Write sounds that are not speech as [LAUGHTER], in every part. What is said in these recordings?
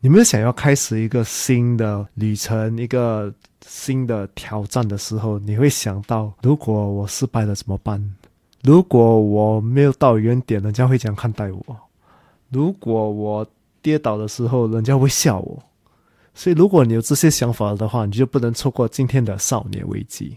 你们想要开始一个新的旅程，一个新的挑战的时候，你会想到，如果我失败了怎么办？如果我没有到原点，人家会怎样看待我？如果我跌倒的时候，人家会笑我。所以，如果你有这些想法的话，你就不能错过今天的少年危机。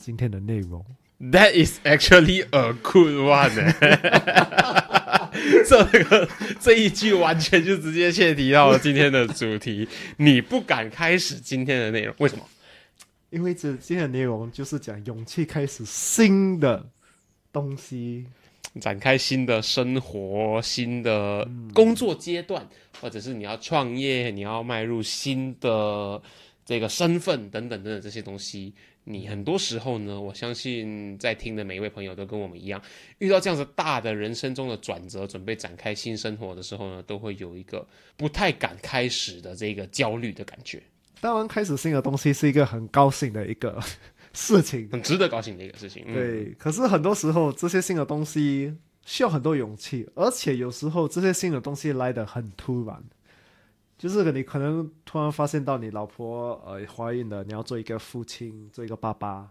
今天的内容。That is actually a good one。[LAUGHS] 这个这一句完全就直接切提到了今天的主题。[LAUGHS] 你不敢开始今天的内容，为什么？因为这今天的内容就是讲勇气开始新的东西，展开新的生活、新的工作阶段，或者是你要创业、你要迈入新的这个身份等等等等这些东西。你很多时候呢，我相信在听的每一位朋友都跟我们一样，遇到这样子大的人生中的转折，准备展开新生活的时候呢，都会有一个不太敢开始的这个焦虑的感觉。当然，开始新的东西是一个很高兴的一个 [LAUGHS] 事情，很值得高兴的一个事情。对，可是很多时候这些新的东西需要很多勇气，而且有时候这些新的东西来的很突然。就是你可能突然发现到你老婆呃怀孕了，你要做一个父亲，做一个爸爸，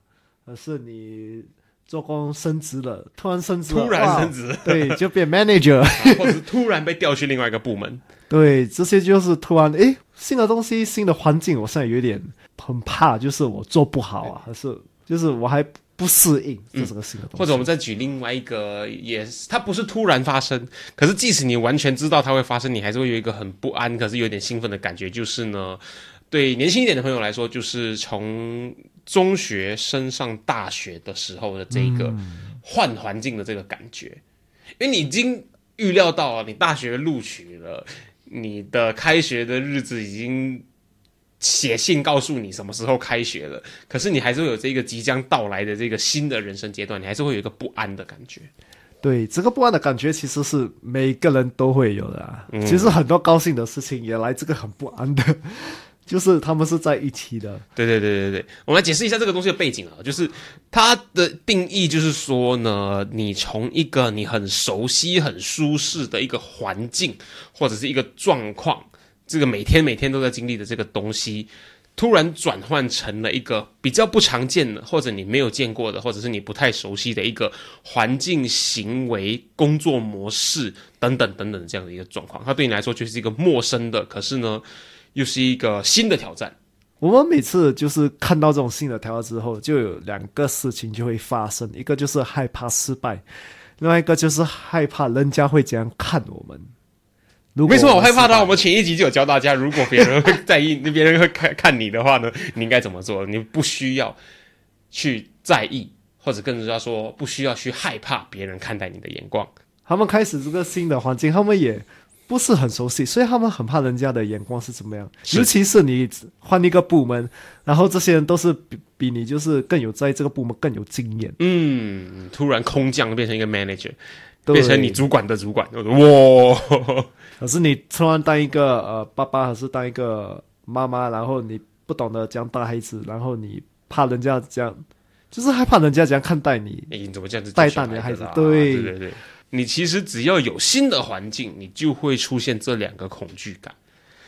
而是你做工升职了，突然升职，突然升职，[LAUGHS] 对，就变 manager，[LAUGHS] 或者突然被调去另外一个部门，[LAUGHS] 对，这些就是突然诶，新的东西，新的环境，我现在有点很怕，就是我做不好啊，还是就是我还。不适应，这是个新的东西。或者我们再举另外一个，也是它不是突然发生，可是即使你完全知道它会发生，你还是会有一个很不安，可是有点兴奋的感觉。就是呢，对年轻一点的朋友来说，就是从中学升上大学的时候的这个换环境的这个感觉，因为你已经预料到了，你大学录取了，你的开学的日子已经。写信告诉你什么时候开学了，可是你还是会有这个即将到来的这个新的人生阶段，你还是会有一个不安的感觉。对，这个不安的感觉其实是每个人都会有的。其实很多高兴的事情也来这个很不安的，[LAUGHS] 就是他们是在一起的。对对对对对，我们来解释一下这个东西的背景啊，就是它的定义就是说呢，你从一个你很熟悉、很舒适的一个环境或者是一个状况。这个每天每天都在经历的这个东西，突然转换成了一个比较不常见的，或者你没有见过的，或者是你不太熟悉的一个环境、行为、工作模式等等等等这样的一个状况，它对你来说就是一个陌生的，可是呢，又是一个新的挑战。我们每次就是看到这种新的挑战之后，就有两个事情就会发生，一个就是害怕失败，另外一个就是害怕人家会怎样看我们。为什么我害怕呢？我们前一集就有教大家，如果别人会在意，别人会看看你的话呢，[LAUGHS] 你应该怎么做？你不需要去在意，或者更重要说，不需要去害怕别人看待你的眼光。他们开始这个新的环境，他们也不是很熟悉，所以他们很怕人家的眼光是怎么样。尤其是你换一个部门，然后这些人都是比比你就是更有在这个部门更有经验。嗯，突然空降变成一个 manager。变成你主管的主管，哇！可是你突然当一个呃爸爸，还是当一个妈妈，然后你不懂得这样带孩子，然后你怕人家这样，就是害怕人家这样看待你。你怎么这样子带大你的孩子？对对对，你其实只要有新的环境，你就会出现这两个恐惧感。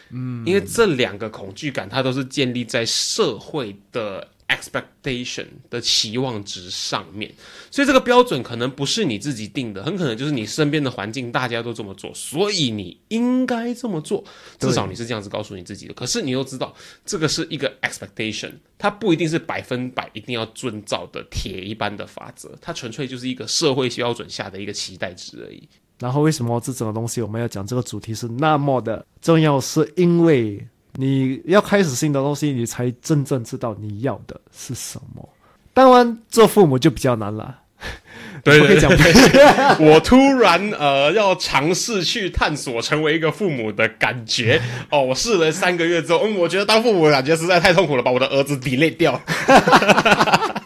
嗯，因为这两个恐惧感，它都是建立在社会的。Expectation 的期望值上面，所以这个标准可能不是你自己定的，很可能就是你身边的环境大家都这么做，所以你应该这么做，至少你是这样子告诉你自己的。可是你又知道，这个是一个 expectation，它不一定是百分百一定要遵照的铁一般的法则，它纯粹就是一个社会标准下的一个期待值而已。然后为什么这整个东西我们要讲这个主题是那么的重要？是因为。你要开始新的东西，你才真正知道你要的是什么。当然做父母就比较难了。[LAUGHS] 对不可以讲 [LAUGHS] 我突然呃要尝试去探索成为一个父母的感觉 [LAUGHS] 哦，我试了三个月之后，嗯，我觉得当父母的感觉实在太痛苦了，把我的儿子 delete 掉。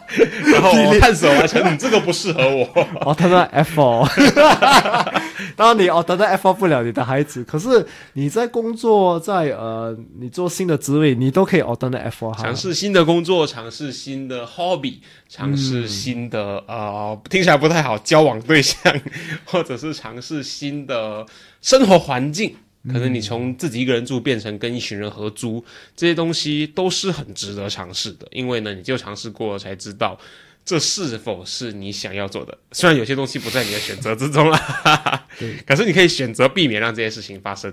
[LAUGHS] 然后我探索完成，你，这个不适合我。哦，他的 F 哦，[LAUGHS] 当然你哦，等到 F 不了你的孩子，可是你在工作，在呃，你做新的职位，你都可以哦，等到 F 哈。尝试新的工作，尝试新的 hobby，尝试新的、呃，听起来不太好，交往对象，或者是尝试新的生活环境。可能你从自己一个人住变成跟一群人合租，这些东西都是很值得尝试的，因为呢，你就尝试过了才知道这是否是你想要做的。虽然有些东西不在你的选择之中啦，哈哈 [LAUGHS] 可是你可以选择避免让这些事情发生。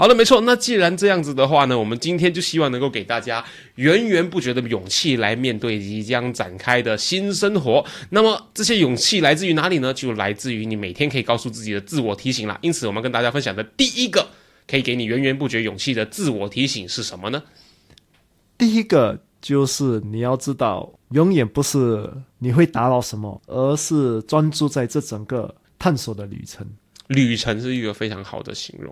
好的，没错。那既然这样子的话呢，我们今天就希望能够给大家源源不绝的勇气来面对即将展开的新生活。那么这些勇气来自于哪里呢？就来自于你每天可以告诉自己的自我提醒啦。因此，我们跟大家分享的第一个可以给你源源不绝勇气的自我提醒是什么呢？第一个就是你要知道，永远不是你会打扰什么，而是专注在这整个探索的旅程。旅程是一个非常好的形容。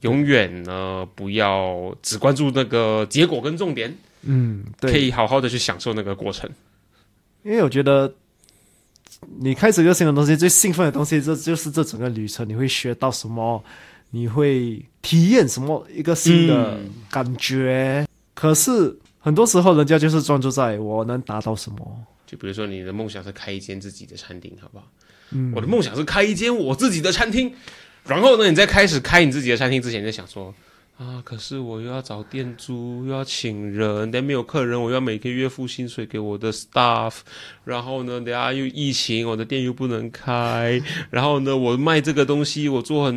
永远呢，不要只关注那个结果跟重点，嗯，对，可以好好的去享受那个过程。因为我觉得你开始一个新的东西，最兴奋的东西，这就是这整个旅程，你会学到什么，你会体验什么一个新的感觉。可是很多时候，人家就是专注在我能达到什么。就比如说，你的梦想是开一间自己的餐厅，好不好？嗯，我的梦想是开一间我自己的餐厅。然后呢，你在开始开你自己的餐厅之前，就想说啊，可是我又要找店租，又要请人，但没有客人，我要每个月付薪水给我的 staff。然后呢，等下又疫情，我的店又不能开。[LAUGHS] 然后呢，我卖这个东西，我做很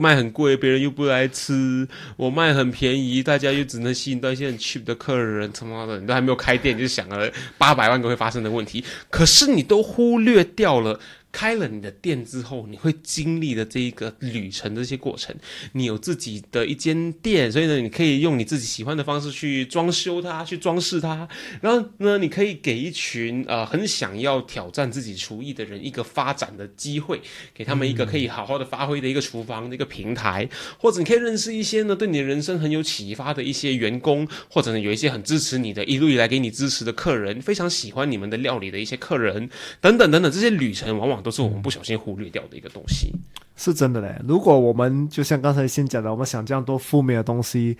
卖很贵，别人又不来吃。我卖很便宜，大家又只能吸引到一些很 cheap 的客人。他妈的，你都还没有开店，就想了八百万个会发生的问题，可是你都忽略掉了。开了你的店之后，你会经历的这一个旅程，这些过程，你有自己的一间店，所以呢，你可以用你自己喜欢的方式去装修它，去装饰它。然后呢，你可以给一群呃很想要挑战自己厨艺的人一个发展的机会，给他们一个可以好好的发挥的一个厨房的一个平台，或者你可以认识一些呢对你的人生很有启发的一些员工，或者呢有一些很支持你的，一路以来给你支持的客人，非常喜欢你们的料理的一些客人，等等等等，这些旅程往往。都是我们不小心忽略掉的一个东西，是真的嘞。如果我们就像刚才先讲的，我们想这样多负面的东西，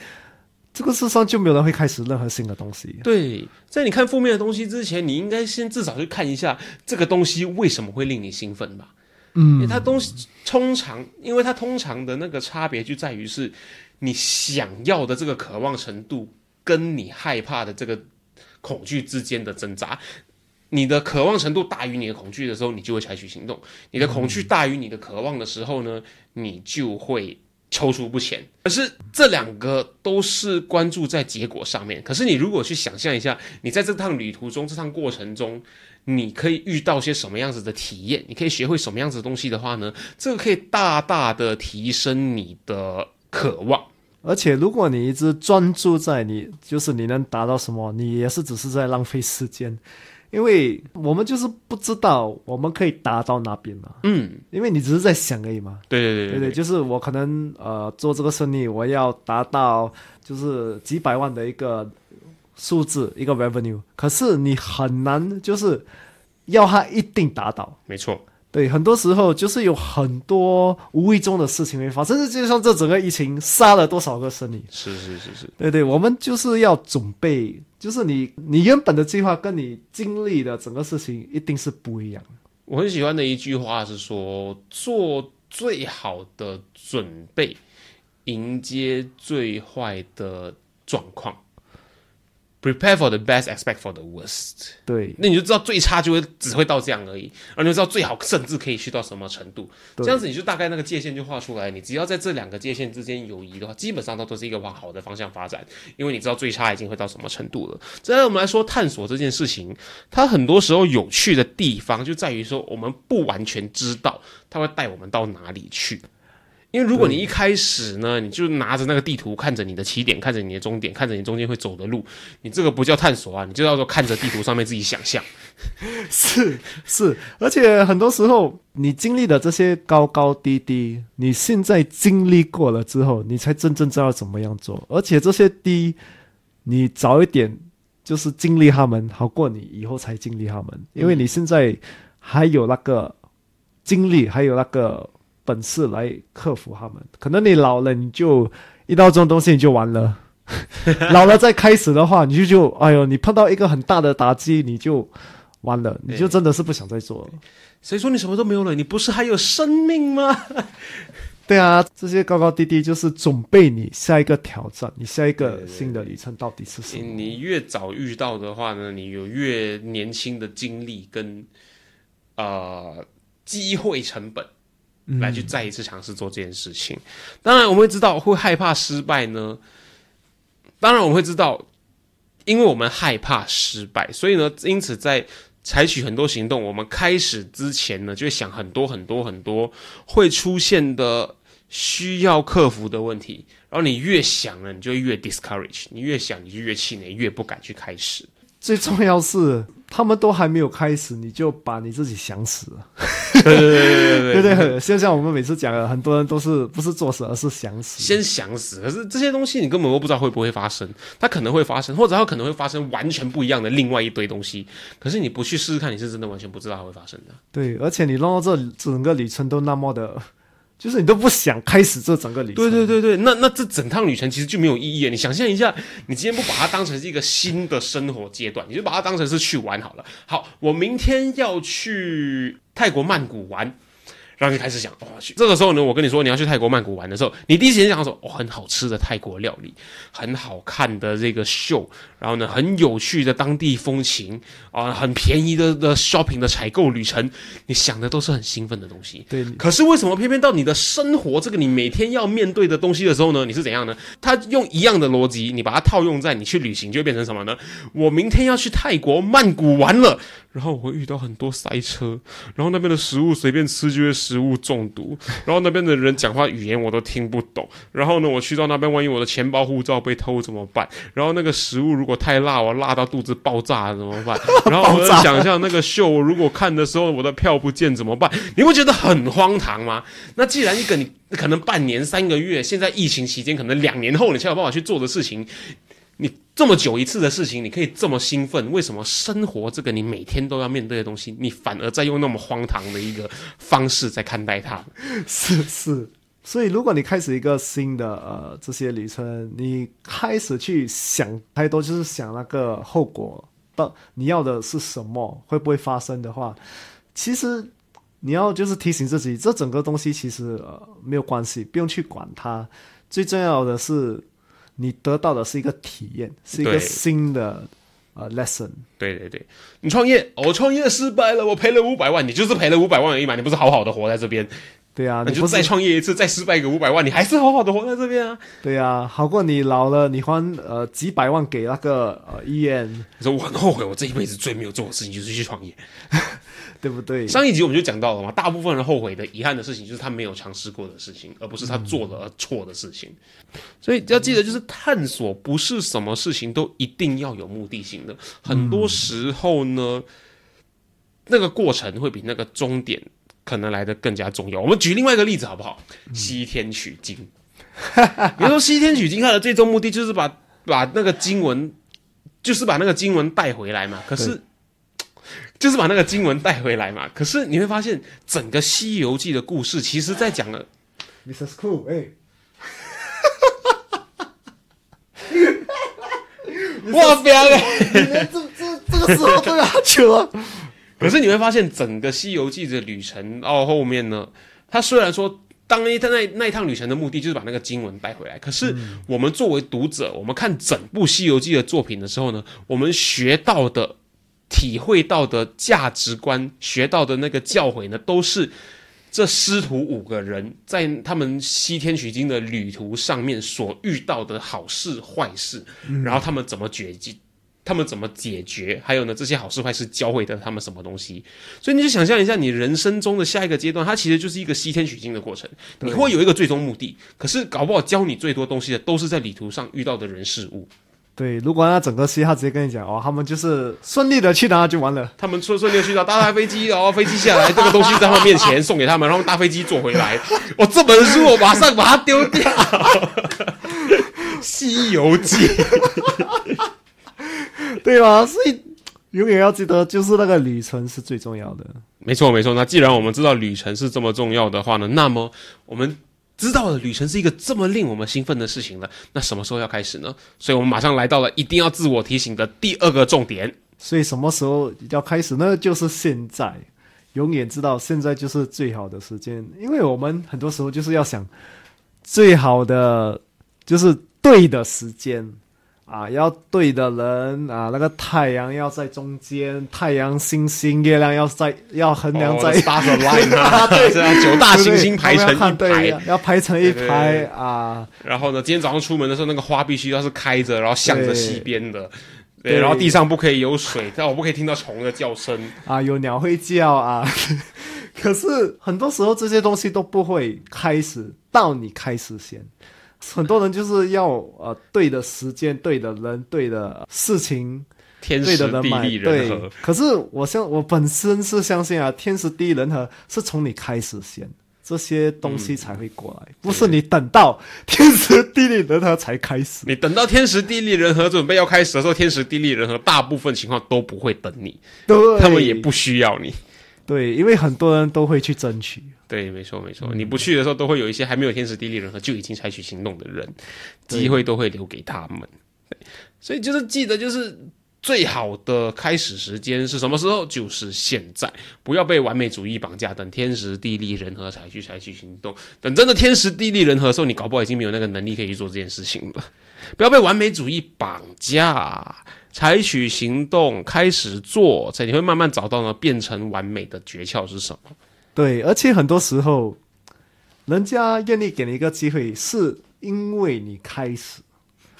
这个世上就没有人会开始任何新的东西。对，在你看负面的东西之前，你应该先至少去看一下这个东西为什么会令你兴奋吧。嗯，它东西通常，因为它通常的那个差别就在于是你想要的这个渴望程度，跟你害怕的这个恐惧之间的挣扎。你的渴望程度大于你的恐惧的时候，你就会采取行动；你的恐惧大于你的渴望的时候呢，你就会踌躇不前。可是这两个都是关注在结果上面。可是你如果去想象一下，你在这趟旅途中、这趟过程中，你可以遇到些什么样子的体验？你可以学会什么样子的东西的话呢？这个可以大大的提升你的渴望。而且，如果你一直专注在你，就是你能达到什么，你也是只是在浪费时间。因为我们就是不知道我们可以达到那边嘛，嗯，因为你只是在想而已嘛，对对对对对，就是我可能呃做这个生意，我要达到就是几百万的一个数字一个 revenue，可是你很难就是要它一定达到，没错。对，很多时候就是有很多无意中的事情会发生，甚至就像这整个疫情杀了多少个生意。是是是是，对对，我们就是要准备，就是你你原本的计划跟你经历的整个事情一定是不一样。我很喜欢的一句话是说，做最好的准备，迎接最坏的状况。Prepare for the best, expect for the worst。对，那你就知道最差就会只会到这样而已，而你就知道最好甚至可以去到什么程度。这样子你就大概那个界限就画出来。你只要在这两个界限之间有移的话，基本上它都是一个往好的方向发展，因为你知道最差已经会到什么程度了。再来我们来说探索这件事情，它很多时候有趣的地方就在于说，我们不完全知道它会带我们到哪里去。因为如果你一开始呢，你就拿着那个地图，看着你的起点，看着你的终点，看着你中间会走的路，你这个不叫探索啊，你就叫做看着地图上面自己想象。[LAUGHS] 是是，而且很多时候你经历的这些高高低低，你现在经历过了之后，你才真正知道怎么样做。而且这些低，你早一点就是经历他们，好过你以后才经历他们，因为你现在还有那个经历，还有那个本事来克服他们。可能你老了，你就遇到这种东西你就完了。[LAUGHS] 老了再开始的话，你就就哎呦，你碰到一个很大的打击，你就完了，你就真的是不想再做了。谁说你什么都没有了？你不是还有生命吗？[LAUGHS] 对啊，这些高高低低就是准备你下一个挑战，你下一个新的里程到底是什你么？你越早遇到的话呢，你有越年轻的精力跟呃机会成本来去再一次尝试做这件事情。当然，我们会知道会害怕失败呢。当然，我们会知道，因为我们害怕失败，所以呢，因此在采取很多行动，我们开始之前呢，就会想很多很多很多会出现的需要克服的问题。然后你越想呢，你就越 discourage，你越想你就越气馁，越不敢去开始。最重要是他们都还没有开始，你就把你自己想死了。对对对对对对，就像我们每次讲的，很多人都是不是作死，而是想死。先想死，可是这些东西你根本都不知道会不会发生，它可能会发生，或者它可能会发生完全不一样的另外一堆东西。可是你不去试试看，你是真的完全不知道它会发生的。对，而且你弄到这整个旅程都那么的，就是你都不想开始这整个旅程。对对对对，那那这整趟旅程其实就没有意义。你想象一下，你今天不把它当成是一个新的生活阶段，你就把它当成是去玩好了。好，我明天要去泰国曼谷玩。然后就开始想，哦，去这个时候呢，我跟你说你要去泰国曼谷玩的时候，你第一时间想说，哦，很好吃的泰国料理，很好看的这个秀，然后呢，很有趣的当地风情啊、很便宜的的 shopping 的采购旅程，你想的都是很兴奋的东西。对，可是为什么偏偏到你的生活这个你每天要面对的东西的时候呢？你是怎样呢？他用一样的逻辑，你把它套用在你去旅行，就会变成什么呢？我明天要去泰国曼谷玩了，然后我会遇到很多塞车，然后那边的食物随便吃就会食物中毒，[LAUGHS] 然后那边的人讲话语言我都听不懂，然后呢，我去到那边，万一我的钱包、护照被偷怎么办？然后那个食物如果太辣，我辣到肚子爆炸怎么办？[LAUGHS] 然后我在想象那个秀，我如果看的时候我的票不见怎么办？你会觉得很荒唐吗？那既然一个你可能半年、三个月，现在疫情期间可能两年后你才有办法去做的事情，你这么久一次的事情，你可以这么兴奋，为什么生活这个你每天都要面对的东西，你反而在用那么荒唐的一个方式在看待它？是是。所以，如果你开始一个新的呃这些旅程，你开始去想太多，就是想那个后果，到你要的是什么，会不会发生的话，其实你要就是提醒自己，这整个东西其实呃没有关系，不用去管它。最重要的是，你得到的是一个体验，是一个新的呃 lesson。对对对，你创业，我创业失败了，我赔了五百万，你就是赔了五百万而已嘛，你不是好好的活在这边，对啊，那你就再创业一次，再失败个五百万，你还是好好的活在这边啊。对啊，好过你老了，你还呃几百万给那个呃医院，你说我很后悔，我这一辈子最没有做的事情就是去创业。[LAUGHS] 对不对？上一集我们就讲到了嘛，大部分人后悔的、遗憾的事情，就是他没有尝试过的事情，而不是他做了错的事情。所以要记得，就是探索不是什么事情都一定要有目的性的，很多时候呢，那个过程会比那个终点可能来的更加重要。我们举另外一个例子好不好？西天取经。比如说西天取经，它的最终目的就是把把那个经文，就是把那个经文带回来嘛。可是。[TSK] 就是把那个经文带回来嘛，可是你会发现，整个《西游记》的故事，其实在讲了 Mrs. Cool，哎、[LAUGHS] 哇，不要嘞！你们这这这个时候都要求啊？可是你会发现，整个《西游记》的旅程到后面呢，它虽然说当那那那一趟旅程的目的就是把那个经文带回来。可是我们作为读者，我们看整部《西游记》的作品的时候呢，我们学到的、体会到的价值观、学到的那个教诲呢，都是这师徒五个人在他们西天取经的旅途上面所遇到的好事坏事，然后他们怎么决计。他们怎么解决？还有呢，这些好事坏事教会的他们什么东西？所以你就想象一下，你人生中的下一个阶段，它其实就是一个西天取经的过程。你会有一个最终目的，可是搞不好教你最多东西的，都是在旅途上遇到的人事物。对，如果那整个戏他直接跟你讲哦，他们就是顺利的去哪就完了。他们顺顺利的去到搭台飞机，然后飞机下来，这个东西在他们面前送给他们，然后搭飞机坐回来。[LAUGHS] 我这本书我马上把它丢掉，[LAUGHS]《西游记》。[LAUGHS] [LAUGHS] 对吧？所以永远要记得，就是那个旅程是最重要的。没错，没错。那既然我们知道旅程是这么重要的话呢，那么我们知道了旅程是一个这么令我们兴奋的事情了，那什么时候要开始呢？所以我们马上来到了一定要自我提醒的第二个重点。所以什么时候要开始呢？就是现在，永远知道现在就是最好的时间，因为我们很多时候就是要想最好的，就是对的时间。啊，要对的人啊，那个太阳要在中间，太阳、星星、月亮要在，要衡量在。[LAUGHS] 八个 line 啊，对，九大行星排成一排，要排成一排啊。然后呢，今天早上出门的时候，那个花必须要是开着，然后向着西边的。对，然后地上不可以有水，但我不可以听到虫的叫声啊，有鸟会叫啊。[LAUGHS] 可是很多时候这些东西都不会开始到你开始先。很多人就是要呃对的时间、对的人、对的事情、天时地利人和。可是我相我本身是相信啊，天时地利人和是从你开始先，这些东西才会过来，不是你等到天时地利人和才开始。你等到天时地利人和准备要开始的时候，天时地利人和大部分情况都不会等你，对，他们也不需要你。对，因为很多人都会去争取。对，没错，没错。你不去的时候，都会有一些还没有天时地利人和就已经采取行动的人，机会都会留给他们。所以就是记得，就是最好的开始时间是什么时候？就是现在，不要被完美主义绑架，等天时地利人和才去采取行动。等真的天时地利人和的时候，你搞不好已经没有那个能力可以去做这件事情了。不要被完美主义绑架。采取行动，开始做，才你会慢慢找到呢，变成完美的诀窍是什么？对，而且很多时候，人家愿意给你一个机会，是因为你开始。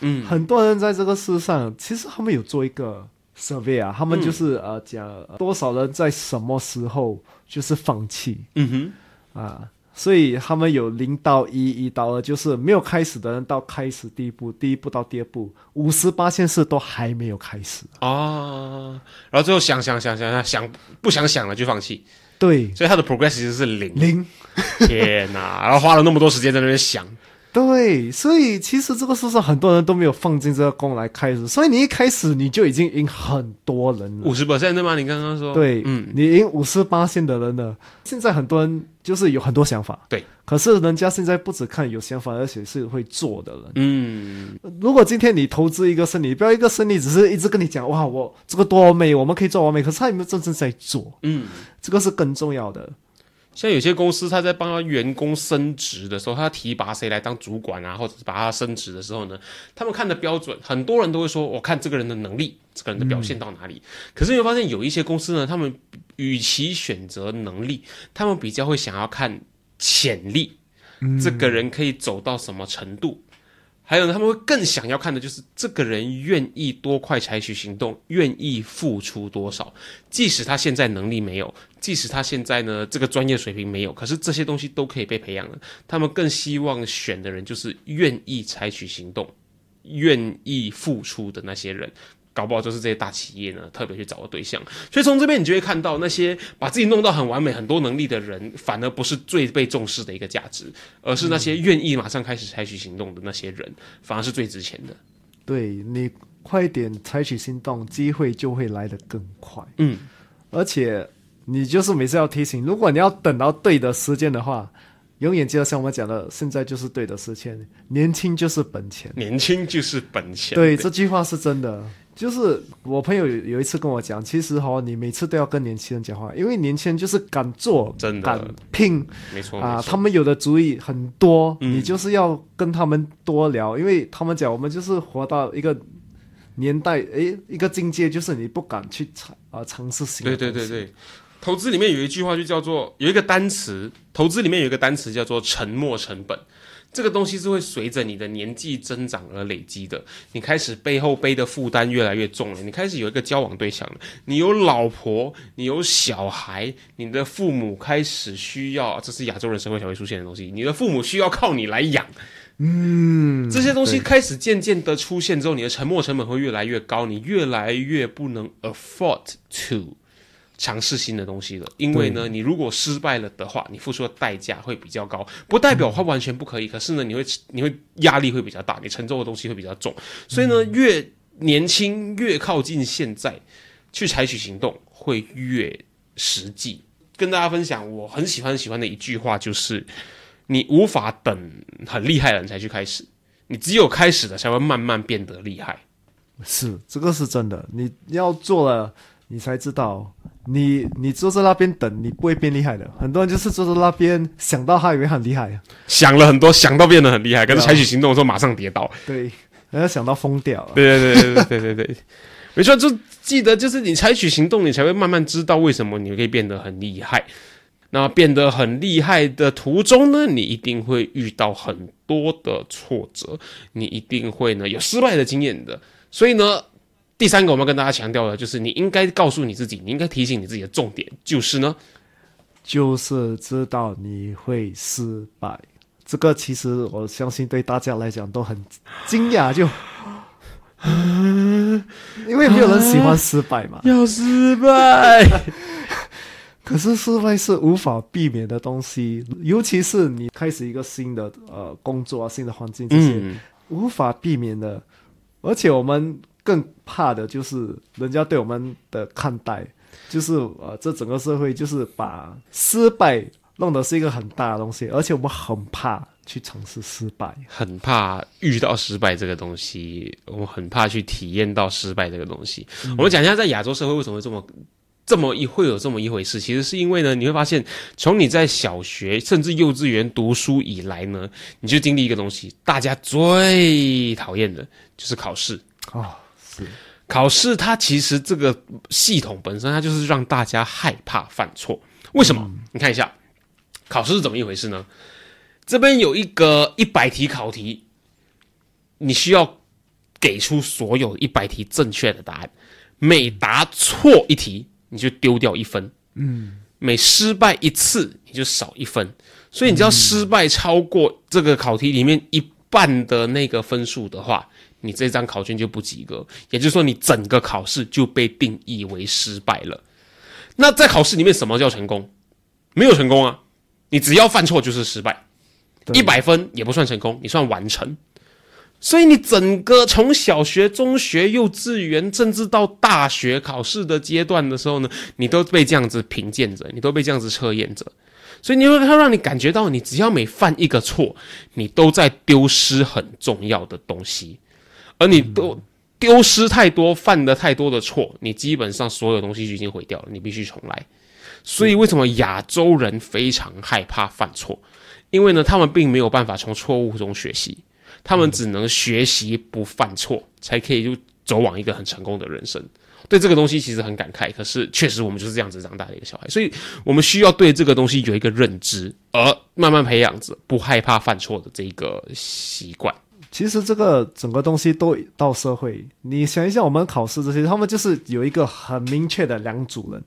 嗯，很多人在这个世上，其实他们有做一个 survey 啊，他们就是呃讲多少人在什么时候就是放弃。嗯哼，啊。所以他们有零到一，一到二，就是没有开始的人到开始第一步，第一步到第二步，五十八件事都还没有开始啊。然后最后想想想想想想不想想了就放弃。对，所以他的 progress 其实是零零。天哪！然后花了那么多时间在那边想。对，所以其实这个世上很多人都没有放进这个功来开始，所以你一开始你就已经赢很多人了。五十 percent 对吗？你刚刚说对，嗯，你赢五十八线的人了。现在很多人就是有很多想法，对，可是人家现在不只看有想法，而且是会做的人。嗯，如果今天你投资一个生意，不要一个生意只是一直跟你讲哇，我这个多美，我们可以做完美，可是他有没有真正在做？嗯，这个是更重要的。像有些公司，他在帮他员工升职的时候，他提拔谁来当主管啊，或者是把他升职的时候呢，他们看的标准，很多人都会说，我看这个人的能力，这个人的表现到哪里。可是你会发现，有一些公司呢，他们与其选择能力，他们比较会想要看潜力，这个人可以走到什么程度。还有呢，他们会更想要看的就是这个人愿意多快采取行动，愿意付出多少。即使他现在能力没有，即使他现在呢这个专业水平没有，可是这些东西都可以被培养的。他们更希望选的人就是愿意采取行动、愿意付出的那些人。搞不好就是这些大企业呢，特别去找的对象。所以从这边你就会看到，那些把自己弄到很完美、很多能力的人，反而不是最被重视的一个价值，而是那些愿意马上开始采取行动的那些人，反而是最值钱的。对你快点采取行动，机会就会来得更快。嗯，而且你就是每次要提醒，如果你要等到对的时间的话。永远记得像我们讲的，现在就是对的时间，年轻就是本钱，年轻就是本钱。对，这句话是真的。就是我朋友有有一次跟我讲，其实哈，你每次都要跟年轻人讲话，因为年轻人就是敢做，真的。敢拼没错啊，他们有的主意很多，嗯。你就是要跟他们多聊，因为他们讲我们就是活到一个年代，诶，一个境界，就是你不敢去尝啊尝试新对对对对，投资里面有一句话就叫做有一个单词，投资里面有一个单词叫做沉没成本。这个东西是会随着你的年纪增长而累积的。你开始背后背的负担越来越重了，你开始有一个交往对象了，你有老婆，你有小孩，你的父母开始需要，这是亚洲人社会才会出现的东西，你的父母需要靠你来养。嗯，这些东西开始渐渐的出现之后，你的沉没成本会越来越高，你越来越不能 afford to 尝试新的东西了。因为呢，你如果失败了的话，你付出的代价会比较高，不代表它完全不可以。可是呢，你会你会压力会比较大，你承受的东西会比较重。所以呢，越年轻越靠近现在，去采取行动会越实际。跟大家分享，我很喜欢很喜欢的一句话就是。你无法等很厉害的人才去开始，你只有开始了才会慢慢变得厉害。是这个是真的，你要做了，你才知道，你你坐在那边等你不会变厉害的。很多人就是坐在那边想到他以为很厉害想了很多想到变得很厉害可是采取行动的时候马上跌倒。对然后想到疯掉了。对对对对对对 [LAUGHS] 没错就记得就是你采取行动你才会慢慢知道为什么你可以变得很厉害。那变得很厉害的途中呢你一定会遇到很多的挫折你一定会呢有失败的经验的。所以呢第三个我们要跟大家强调的就是，你应该告诉你自己，你应该提醒你自己的重点就是呢，就是知道你会失败。这个其实我相信对大家来讲都很惊讶，就 [LAUGHS] 因为没有人喜欢失败嘛。[LAUGHS] 要失败。[LAUGHS] 可是失败是无法避免的东西，尤其是你开始一个新的呃工作啊、新的环境这些，嗯，无法避免的。而且我们更怕的就是人家对我们的看待，就是呃，这整个社会就是把失败弄得是一个很大的东西，而且我们很怕去尝试失败。很怕遇到失败这个东西，我们很怕去体验到失败这个东西。我们讲一下，在亚洲社会为什么会这么这么一会有这么一回事？其实是因为呢，你会发现，从你在小学甚至幼稚园读书以来呢，你就经历一个东西，大家最讨厌的就是考试。哦，是。考试它其实这个系统本身，它就是让大家害怕犯错。为什么？你看一下，考试是怎么一回事呢？这边有一个一百题考题，你需要给出所有一百题正确的答案，每答错一题你就丢掉一分，嗯，每失败一次你就少一分，所以你只要失败超过这个考题里面一半的那个分数的话，你这张考卷就不及格，也就是说你整个考试就被定义为失败了。那在考试里面，什么叫成功？没有成功啊，你只要犯错就是失败。一百分也不算成功，你算完成。所以你整个从小学、中学、幼稚园，甚至到大学考试的阶段的时候呢，你都被这样子评鉴着，你都被这样子测验着。所以你会它让你感觉到，你只要每犯一个错，你都在丢失很重要的东西，而你都丢失太多、犯的太多的错，你基本上所有东西就已经毁掉了，你必须重来。所以为什么亚洲人非常害怕犯错？因为呢，他们并没有办法从错误中学习，他们只能学习不犯错，才可以就走往一个很成功的人生。对这个东西其实很感慨，可是确实我们就是这样子长大的一个小孩，所以我们需要对这个东西有一个认知，而慢慢培养着不害怕犯错的这个习惯。其实这个整个东西都到社会，你想一下，我们考试这些，他们就是有一个很明确的两组人，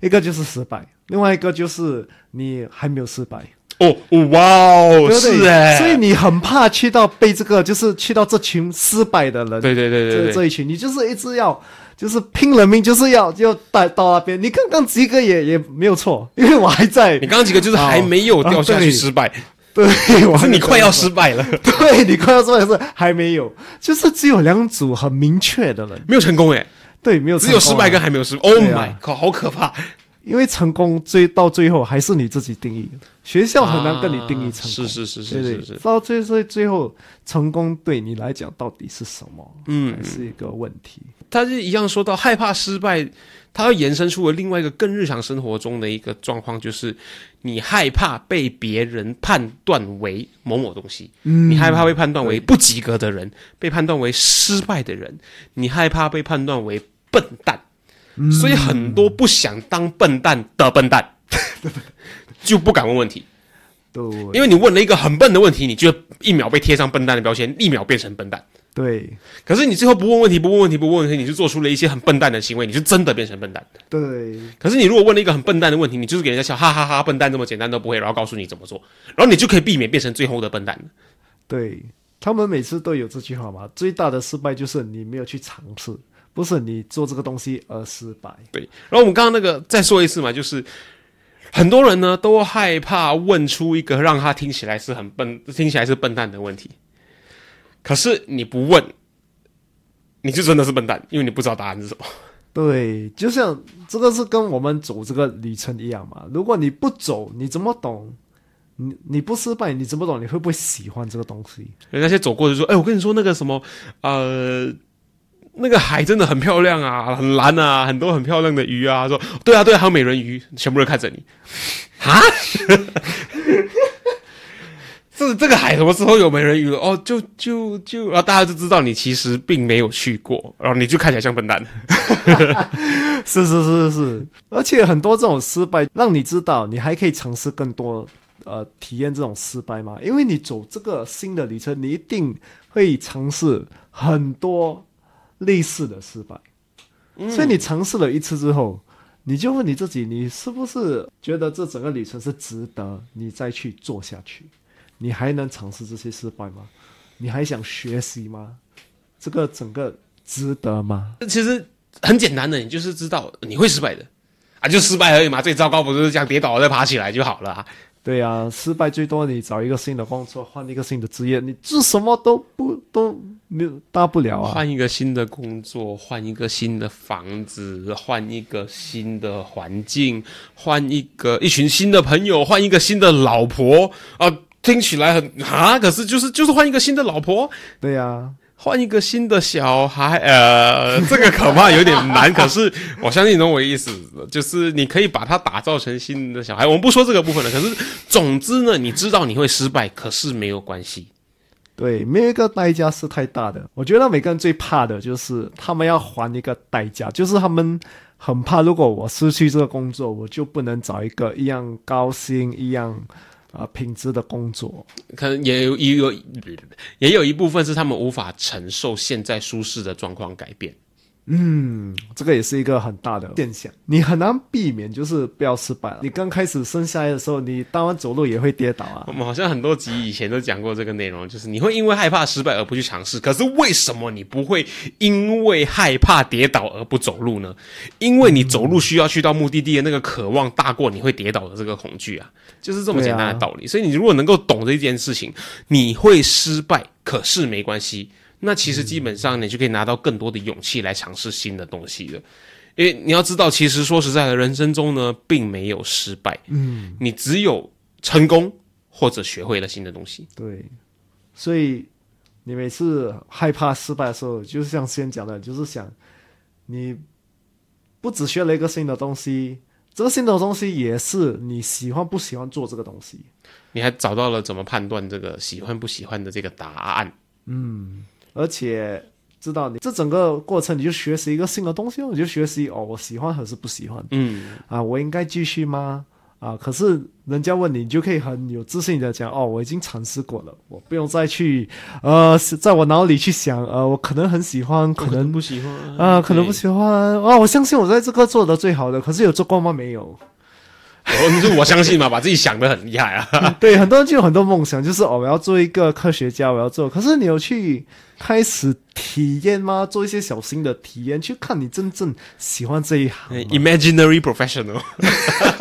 一个就是失败，另外一个就是你还没有失败，哦，哇哦，对对？是哎，所以你很怕去到被这个，就是去到这群失败的人，对对对对对。这这一群，你就是一直要，就是拼了命，就是要就带到那边。你刚刚及格也也没有错，因为我还在。你，刚刚几个就是还没有掉下去失败，对，我还可是 [LAUGHS] 你快要失败了，对你快要失败是还没有，就是只有两组很明确的人，没有成功哎，对，没有只有失败跟还没有失败。Oh my 啊 god，好可怕！因为成功最到最后还是你自己定义，学校很难跟你定义成功。是是是是是是，到最最最后，成功对你来讲到底是什么，嗯还，是一个问题。他是一样说到害怕失败，他要延伸出了另外一个更日常生活中的一个状况，就是你害怕被别人判断为某某东西，嗯。你害怕被判断为不及格的人，被判断为失败的人，你害怕被判断为笨蛋，嗯。所以很多不想当笨蛋的笨蛋 [LAUGHS] 就不敢问问题，对。因为你问了一个很笨的问题，你就一秒被贴上笨蛋的标签，一秒变成笨蛋。对。可是你最后不问问题，不问问题，不问问题，你就做出了一些很笨蛋的行为，你就真的变成笨蛋。对。可是你如果问了一个很笨蛋的问题，你就是给人家笑，哈哈哈笨蛋这么简单都不会，然后告诉你怎么做，然后你就可以避免变成最后的笨蛋。对，他们每次都有这句话嘛，最大的失败就是你没有去尝试，不是你做这个东西而失败。对，然后我们刚刚那个再说一次嘛，就是很多人呢都害怕问出一个让他听起来是很笨、听起来是笨蛋的问题，可是你不问，你就真的是笨蛋，因为你不知道答案是什么。对，就像这个是跟我们走这个旅程一样嘛。如果你不走，你怎么懂？你你不失败，你怎么懂？你会不会喜欢这个东西？那些走过的说：“哎、我跟你说那个什么，呃，那个海真的很漂亮啊，很蓝啊，很多很漂亮的鱼啊。”说：“对啊，对啊，还有美人鱼。”全部人看着你，啊？[LAUGHS] 这这个海什么时候有美人鱼了？哦，就就就，然后大家就知道你其实并没有去过，然后你就看起来像笨蛋。[LAUGHS] 是是是是，而且很多这种失败，让你知道你还可以尝试更多，呃，体验这种失败嘛。因为你走这个新的旅程，你一定会尝试很多类似的失败，所以你尝试了一次之后，你就问你自己，你是不是觉得这整个旅程是值得你再去做下去？你还能尝试这些失败吗？你还想学习吗？这个整个值得吗？其实很简单的，你就是知道你会失败的啊，就失败而已嘛。最糟糕不就是这样跌倒了再爬起来就好了啊？对呀、失败最多你找一个新的工作，换一个新的职业，你这什么都不都没有大不了啊。换一个新的工作，换一个新的房子，换一个新的环境，换一个一群新的朋友，换一个新的老婆。啊，听起来很啊，可是就是就是换一个新的老婆，对呀、换一个新的小孩，呃，这个可怕有点难，可是我相信懂我意思，就是你可以把它打造成新的小孩。我们不说这个部分了，可是总之呢，你知道你会失败，可是没有关系。对，没有一个代价是太大的。我觉得每个人最怕的就是他们要还一个代价，就是他们很怕，如果我失去这个工作，我就不能找一个一样高薪、一样啊、品质的工作。可能也有也有也有一部分是他们无法承受现在舒适的状况改变。嗯，这个也是一个很大的现象，你很难避免，就是不要失败了。你刚开始生下来的时候，你当然走路也会跌倒啊我。们好像很多集以前都讲过这个内容，就是你会因为害怕失败而不去尝试。可是为什么你不会因为害怕跌倒而不走路呢？因为你走路需要去到目的地的那个渴望大过你会跌倒的这个恐惧啊，就是这么简单的道理。所以你如果能够懂这件事情，你会失败，可是没关系。那其实基本上你就可以拿到更多的勇气来尝试新的东西了。因为你要知道，其实说实在的，人生中呢并没有失败，嗯，你只有成功或者学会了新的东西。对，所以你每次害怕失败的时候，就是像先讲的，就是想你不只学了一个新的东西，这个新的东西也是你喜欢不喜欢做这个东西。你还找到了怎么判断这个喜欢不喜欢的这个答案。而且知道你这整个过程，你就学习一个新的东西哦，你就学习哦，我喜欢还是不喜欢嗯，啊？我应该继续吗？啊，可是人家问你，你就可以很有自信的讲哦，我已经尝试过了，我不用再去呃，在我脑里去想呃，我可能很喜欢，可能不喜欢啊，可能不喜欢哦，我相信我在这个做的最好的，可是有做过吗？没有。我你说我相信嘛，把自己想的很厉害啊。对，很多人就有很多梦想，就是哦，我要做一个科学家，我要做。可是你有去开始体验吗？做一些小型的体验，去看你真正喜欢这一行。Imaginary professional，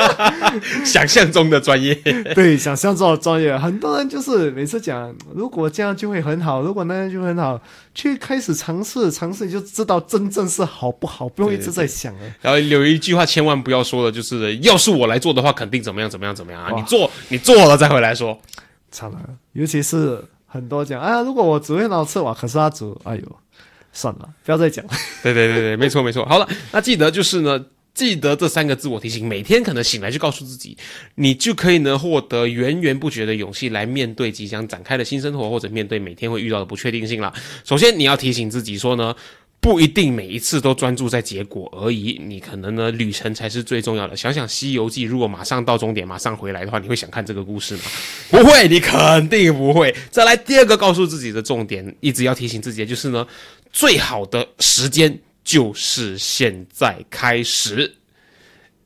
[LAUGHS] 想象中的专业。[LAUGHS] 对，想象中的专业，很多人就是每次讲，如果这样就会很好，如果那样就会很好，去开始尝试，尝试你就知道真正是好不好，不用一直在想了。然后有一句话千万不要说的，就是要是我来做的话，肯定怎么样怎么样怎么样啊！你做你做了再回来说。[LAUGHS] 惨了，尤其是很多讲，啊，如果我只会脑吃哇，可是他煮，哎呦，算了，不要再讲了。对对对对，没错没错。好了，那记得就是呢，记得这三个自我提醒，每天可能醒来就告诉自己，你就可以呢获得源源不绝的勇气来面对即将展开的新生活，或者面对每天会遇到的不确定性了。首先，你要提醒自己说呢。不一定每一次都专注在结果而已，你可能呢旅程才是最重要的。想想《西游记》，如果马上到终点，马上回来的话，你会想看这个故事吗？[LAUGHS] 不会，你肯定不会。再来第二个告诉自己的重点，一直要提醒自己的就是呢，最好的时间就是现在开始。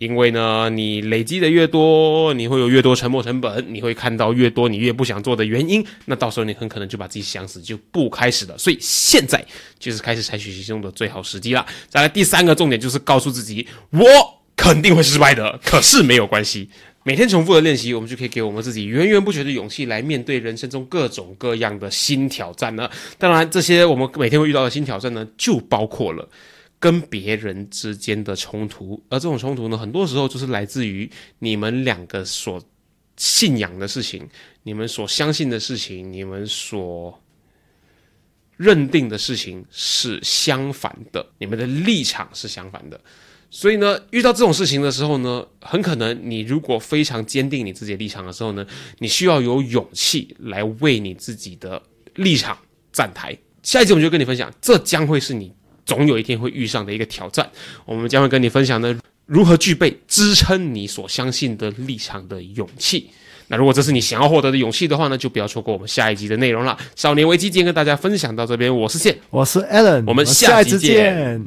因为呢，你累积的越多，你会有越多沉没成本，你会看到越多你越不想做的原因，那到时候你很可能就把自己想死，就不开始了。所以现在就是开始采取行动的最好时机啦。再来第三个重点就是告诉自己，我肯定会失败的，可是没有关系。每天重复的练习，我们就可以给我们自己源源不绝的勇气来面对人生中各种各样的新挑战呢。当然，这些我们每天会遇到的新挑战呢，就包括了。跟别人之间的冲突，而这种冲突呢，很多时候就是来自于你们两个所信仰的事情、你们所相信的事情、你们所认定的事情是相反的，你们的立场是相反的。所以呢，遇到这种事情的时候呢，很可能你如果非常坚定你自己的立场的时候呢，你需要有勇气来为你自己的立场站台。下一集我们就跟你分享，这将会是你总有一天会遇上的一个挑战。我们将会跟你分享呢，如何具备支撑你所相信的立场的勇气。那如果这是你想要获得的勇气的话呢，就不要错过我们下一集的内容了。少年危机今天跟大家分享到这边，我是谢，[LAUGHS] 我是 Alan，我们下下一次集见见。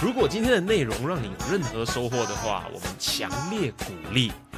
如果今天的内容让你有任何收获的话，我们强烈鼓励